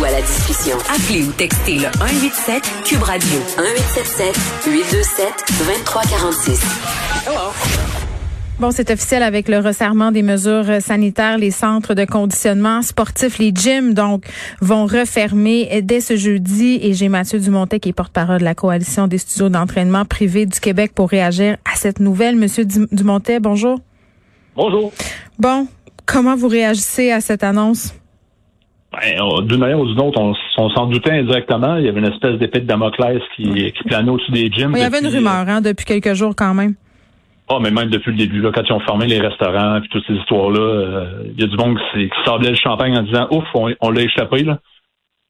Joignez-vous à la discussion. Appelez ou textez le 187 Cube Radio 1877 827 2346. Bon, c'est officiel avec le resserrement des mesures sanitaires. Les centres de conditionnement sportif, les gyms, donc, vont refermer dès ce jeudi. Et j'ai Mathieu Dumontet, qui est porte-parole de la Coalition des studios d'entraînement privés du Québec pour réagir à cette nouvelle. Monsieur Dumontet, bonjour. Bonjour. Bon, comment vous réagissez à cette annonce? Ben, d'une manière ou d'une autre, on, s'en doutait indirectement. Il y avait une espèce d'épée de Damoclès qui, qui planait au-dessus des gyms. il y avait une rumeur hein, depuis quelques jours quand même. Ah, mais même depuis le début, là, quand ils ont fermé les restaurants et toutes ces histoires-là, euh, il y a du monde qui, qui sablait le champagne en disant Ouf, on, l'a échappé, là.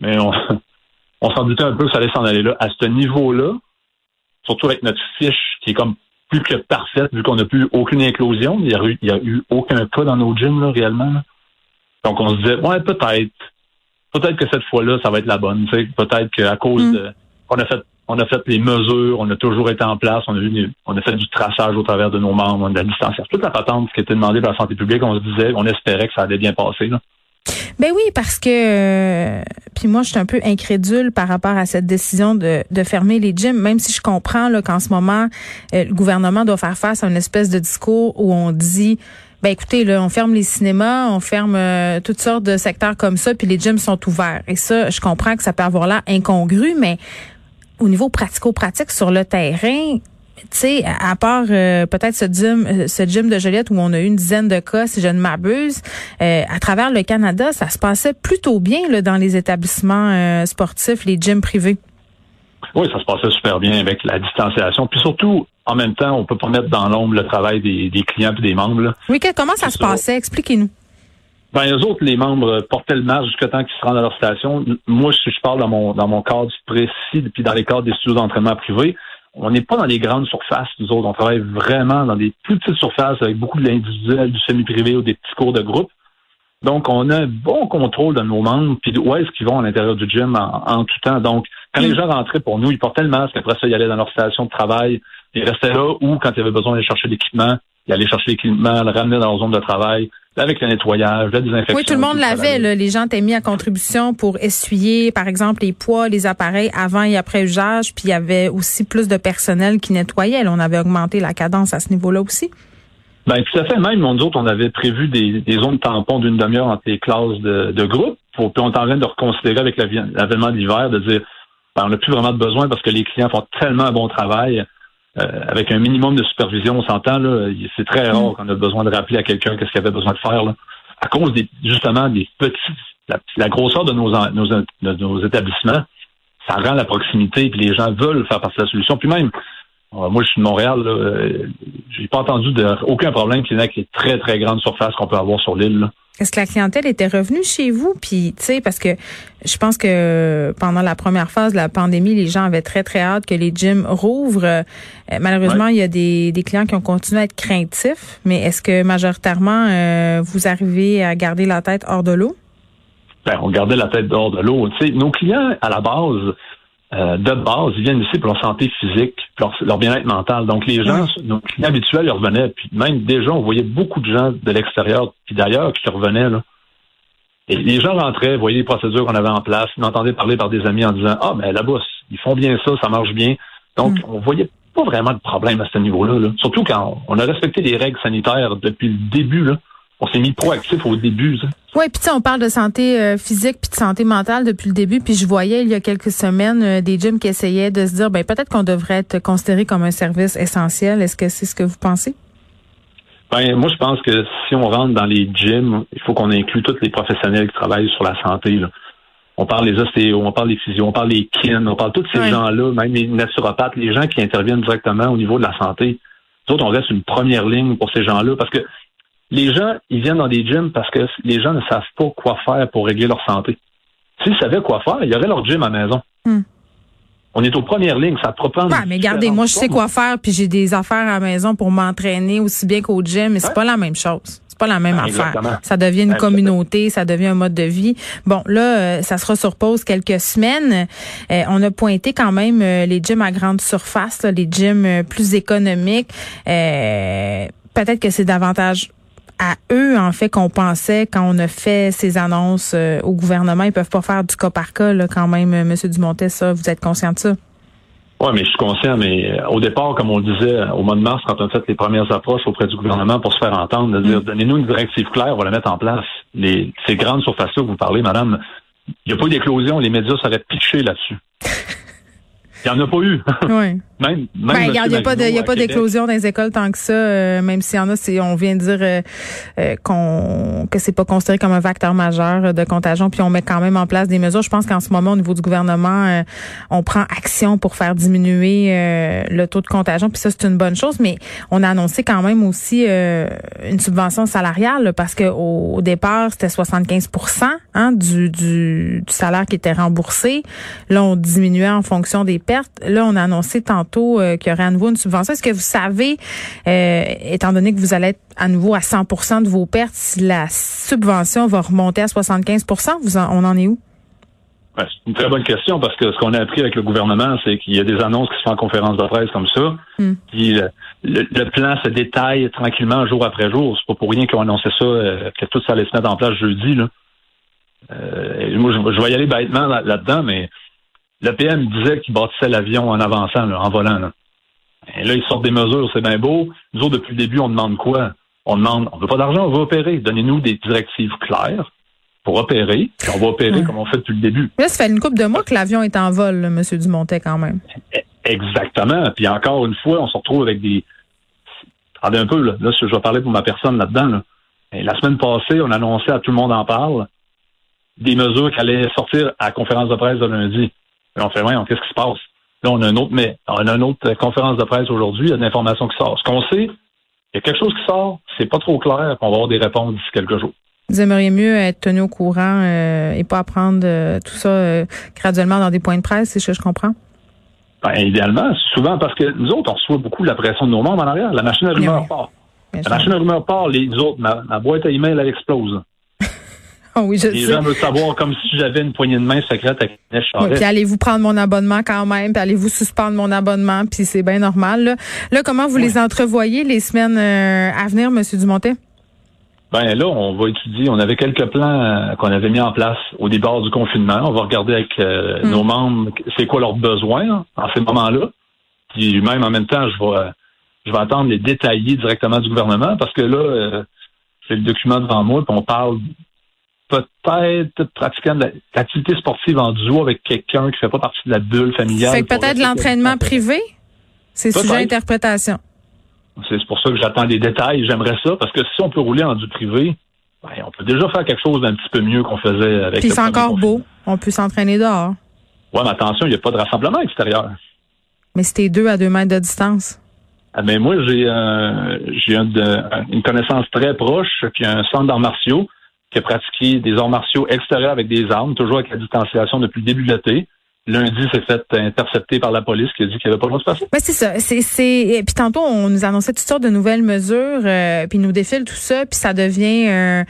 Mais on, on s'en doutait un peu que ça allait s'en aller là. À ce niveau-là, surtout avec notre fiche qui est comme plus que parfaite, vu qu'on n'a plus aucune éclosion. Il n'y a eu aucun cas dans nos gyms, là, réellement. Donc, on se disait, ouais, peut-être. Peut-être que cette fois-là, ça va être la bonne. Peut-être qu'à cause mm. de. On a fait on a fait les mesures, on a toujours été en place, on a, eu, on a fait du traçage au travers de nos membres, de la distanciation. Toute la patente qui était demandée par la santé publique, on se disait, on espérait que ça allait bien passer. Là. Ben oui, parce que euh, puis moi, je suis un peu incrédule par rapport à cette décision de, de fermer les gyms, même si je comprends qu'en ce moment, euh, le gouvernement doit faire face à une espèce de discours où on dit ben écoutez, là, on ferme les cinémas, on ferme euh, toutes sortes de secteurs comme ça, puis les gyms sont ouverts. Et ça, je comprends que ça peut avoir l'air incongru, mais au niveau pratico-pratique sur le terrain, tu sais, à part euh, peut-être ce gym, euh, ce gym de Joliette où on a eu une dizaine de cas, si je ne m'abuse, euh, à travers le Canada, ça se passait plutôt bien là, dans les établissements sportifs, les gyms privés. Oui, ça se passait super bien avec la distanciation. Puis surtout, en même temps, on peut pas mettre dans l'ombre le travail des, clients et des membres. Oui, comment ça se passait? Expliquez-nous. Ben, eux autres, les membres portaient le masque jusqu'à temps qu'ils se rendent à leur station. Moi, si je parle dans mon dans mon cadre précis, puis dans les cadres des studios d'entraînement privés, on n'est pas dans les grandes surfaces, nous autres. On travaille vraiment dans des plus petites surfaces avec beaucoup de l'individuel, du semi-privé ou des petits cours de groupe. Donc, on a un bon contrôle de nos membres, puis où est-ce qu'ils vont à l'intérieur du gym en, tout temps. Donc, quand les mm. gens rentraient pour nous, ils portaient le masque, après ça, ils allaient dans leur station de travail, ils restaient là, ou quand il y avait besoin d'aller chercher l'équipement, ils allaient chercher l'équipement, le ramener dans leur zone de travail, avec le nettoyage, la désinfection. Oui, tout le monde l'avait. Les gens étaient mis à contribution pour essuyer, par exemple, les poids, les appareils avant et après usage. Puis il y avait aussi plus de personnel qui nettoyait. on avait augmenté la cadence à ce niveau-là aussi. Ben tout à fait. Même nous autres, on avait prévu des, zones tampons d'une demi-heure entre les classes de, de groupe. puis on est en train de reconsidérer avec l'avènement de l'hiver, de dire ben, on n'a plus vraiment de besoin parce que les clients font tellement un bon travail euh, avec un minimum de supervision, on s'entend, là, c'est très rare mm. qu'on a besoin de rappeler à quelqu'un qu'est-ce qu'il avait besoin de faire, là, à cause des, justement des petits, la, grosseur de nos, nos, de nos établissements, ça rend la proximité, puis les gens veulent faire partie de la solution. Puis même, euh, moi, je suis de Montréal, euh, j'ai pas entendu de, aucun problème qui avec les très, très grandes surfaces qu'on peut avoir sur l'île. Est-ce que la clientèle était revenue chez vous? Puis, tu sais, parce que je pense que pendant la première phase de la pandémie, les gens avaient très, très hâte que les gyms rouvrent. Euh, malheureusement, il y a des, des, clients qui ont continué à être craintifs. Mais est-ce que majoritairement, euh, vous arrivez à garder la tête hors de l'eau? Ben, on gardait la tête hors de l'eau. Tu sais, nos clients, à la base, euh, de base, ils viennent ici pour leur santé physique, pour leur, bien-être mental. Donc les gens, nos clients habituels, ils revenaient. Puis même déjà, on voyait beaucoup de gens de l'extérieur, puis d'ailleurs, qui revenaient. Là. Et les gens rentraient, voyaient les procédures qu'on avait en place, ils entendaient parler par des amis en disant Ah, mais là-bas, ils font bien ça, ça marche bien. Donc, mm. on voyait pas vraiment de problème à ce niveau-là. Là. Surtout quand on a respecté les règles sanitaires depuis le début. Là on s'est mis proactif au début. Oui, puis on parle de santé euh, physique puis de santé mentale depuis le début. Puis je voyais il y a quelques semaines euh, des gyms qui essayaient de se dire, ben peut-être qu'on devrait être considéré comme un service essentiel. Est-ce que c'est ce que vous pensez? Ben, moi, je pense que si on rentre dans les gyms, il faut qu'on inclue tous les professionnels qui travaillent sur la santé. On parle des ostéos, on parle des physios, on parle des kin, on parle de tous ces gens-là, même les naturopathes, les gens qui interviennent directement au niveau de la santé. Nous autres, on reste une première ligne pour ces gens-là parce que les gens, ils viennent dans des gyms parce que les gens ne savent pas quoi faire pour régler leur santé. S'ils savaient quoi faire, il y aurait leur gym à la maison. Hmm. On est aux premières lignes, ça prend. Ouais, mais regardez, moi je sais quoi faire, puis j'ai des affaires à la maison pour m'entraîner aussi bien qu'au gym, mais c'est pas la même chose. C'est pas la même affaire. Ça devient une communauté, ça devient un mode de vie. Bon, là, euh, ça sera sur pause quelques semaines. Euh, on a pointé quand même euh, les gyms à grande surface, les gyms plus économiques. Peut-être que c'est davantage à eux, en fait, qu'on pensait quand on a fait ces annonces euh, au gouvernement. Ils peuvent pas faire du cas par cas, là, quand même, euh, M. Dumontet, ça. Vous êtes conscient de ça? Oui, mais je suis conscient, mais euh, au départ, comme on le disait au mois de mars, quand on a fait les premières approches auprès du gouvernement pour se faire entendre, de dire, mm. donnez-nous une directive claire, on va la mettre en place. Les, ces grandes surfaces-là que vous parlez, madame, il n'y a pas eu d'éclosion, les médias seraient pitchés là-dessus. Il n'y en a pas eu. Oui. Même, ben, il n'y a pas de, a pas d'éclosion dans les écoles tant que ça, euh, même s'il y en a, c'est, on vient de dire euh, euh, qu'on que c'est pas considéré comme un facteur majeur de contagion, puis on met quand même en place des mesures. Je pense qu'en ce moment, au niveau du gouvernement, on prend action pour faire diminuer le taux de contagion, puis ça, c'est une bonne chose, mais on a annoncé quand même aussi une subvention salariale, parce que au, départ, c'était 75 hein, du, du, du salaire qui était remboursé. Là, on diminuait en fonction des Là, on a annoncé tantôt euh, qu'il y aurait à nouveau une subvention. Est-ce que vous savez, euh, étant donné que vous allez être à nouveau à 100% de vos pertes, si la subvention va remonter à 75 vous on en est où? c'est une très bonne question parce que ce qu'on a appris avec le gouvernement, c'est qu'il y a des annonces qui se font en conférence de presse comme ça. Hmm. Puis le, plan se détaille tranquillement jour après jour. C'est pas pour rien qu'ils ont annoncé ça, euh, que tout ça allait se mettre en place jeudi. Là. moi, je, vais y aller bêtement là-dedans, mais le PM disait qu'il bâtissait l'avion en avançant, en volant. Et là, ils sortent des mesures, c'est bien beau. Nous autres, depuis le début, on demande quoi? On demande, on veut pas d'argent, on veut opérer. Donnez-nous des directives claires pour opérer, puis on va opérer comme on fait depuis le début. Là, ça fait une couple de mois que l'avion est en vol, M. Dumontet, quand même. Exactement. Puis encore une fois, on se retrouve avec des... Attendez un peu, là, là je vais parler pour ma personne là-dedans. La semaine passée, on annonçait à tout le monde en parle des mesures qui allaient sortir à la conférence de presse de lundi on fait, voyons, qu'est-ce qui se passe? Là, on a un autre, mais on a une autre conférence de presse aujourd'hui, il y a de l'information qui sort. Ce qu'on sait, il y a quelque chose qui sort, c'est pas trop clair, on va avoir des réponses d'ici quelques jours. Vous aimeriez mieux être tenu au courant euh, et pas apprendre euh, tout ça euh, graduellement dans des points de presse, c'est ce que je comprends? Ben, idéalement, souvent parce que nous autres, on reçoit beaucoup la pression de nos membres en arrière. La machine à rumeurs part. la machine à rumeurs part, les autres, ma, ma boîte à email, elle explose. Oh oui, je Les gens veulent savoir comme si j'avais une poignée de main secrète avec une Puis allez-vous prendre mon abonnement quand même, puis allez-vous suspendre mon abonnement, puis c'est bien normal. Là, comment vous les entrevoyez les semaines euh, à venir, M. Dumontet? Ben là, on va étudier. On avait quelques plans euh, qu'on avait mis en place au départ du confinement. On va regarder avec euh, hmm. nos membres c'est quoi leurs besoins en ces moments-là. Puis même en même temps, je vais je vais attendre les détaillés directement du gouvernement parce que là, c'est le document devant moi, puis on parle peut-être pratiquant de l'activité sportive en duo avec quelqu'un qui fait pas partie de la bulle familiale. C'est peut-être l'entraînement privé? C'est sujet d'interprétation. C'est pour ça que j'attends des détails. J'aimerais ça, parce que si on peut rouler en du privé, ben, on peut déjà faire quelque chose d'un petit peu mieux qu'on faisait avec Puis c'est encore beau. On peut s'entraîner dehors. Oui, mais attention, il n'y a pas de rassemblement extérieur. Mais c'était deux à deux mètres de distance. Ah ben moi, j'ai j'ai une connaissance très proche qui a un centre d'arts martiaux qui a pratiqué des arts martiaux extérieurs avec des armes, toujours avec la distanciation depuis le début de l'été. Lundi, s'est fait intercepter par la police qui a dit qu'il n'y avait pas le droit de se passer. Mais c'est ça. C'est, c'est... Puis tantôt, on nous annonçait toutes sortes de nouvelles mesures, euh, puis nous défile tout ça, puis ça devient euh,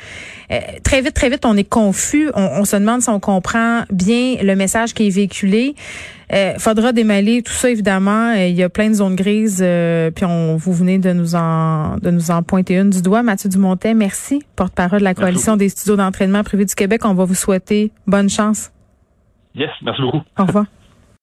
euh, très vite, très vite, on est confus. On, on, se demande si on comprend bien le message qui est véhiculé. Euh, faudra démêler tout ça évidemment. Il y a plein de zones grises, puis on vous venez de nous en de nous en pointer une du doigt. Mathieu Dumontet, merci, porte-parole de la coalition des studios d'entraînement privés du Québec. On va vous souhaiter bonne chance. Yes, merci beaucoup. Au revoir.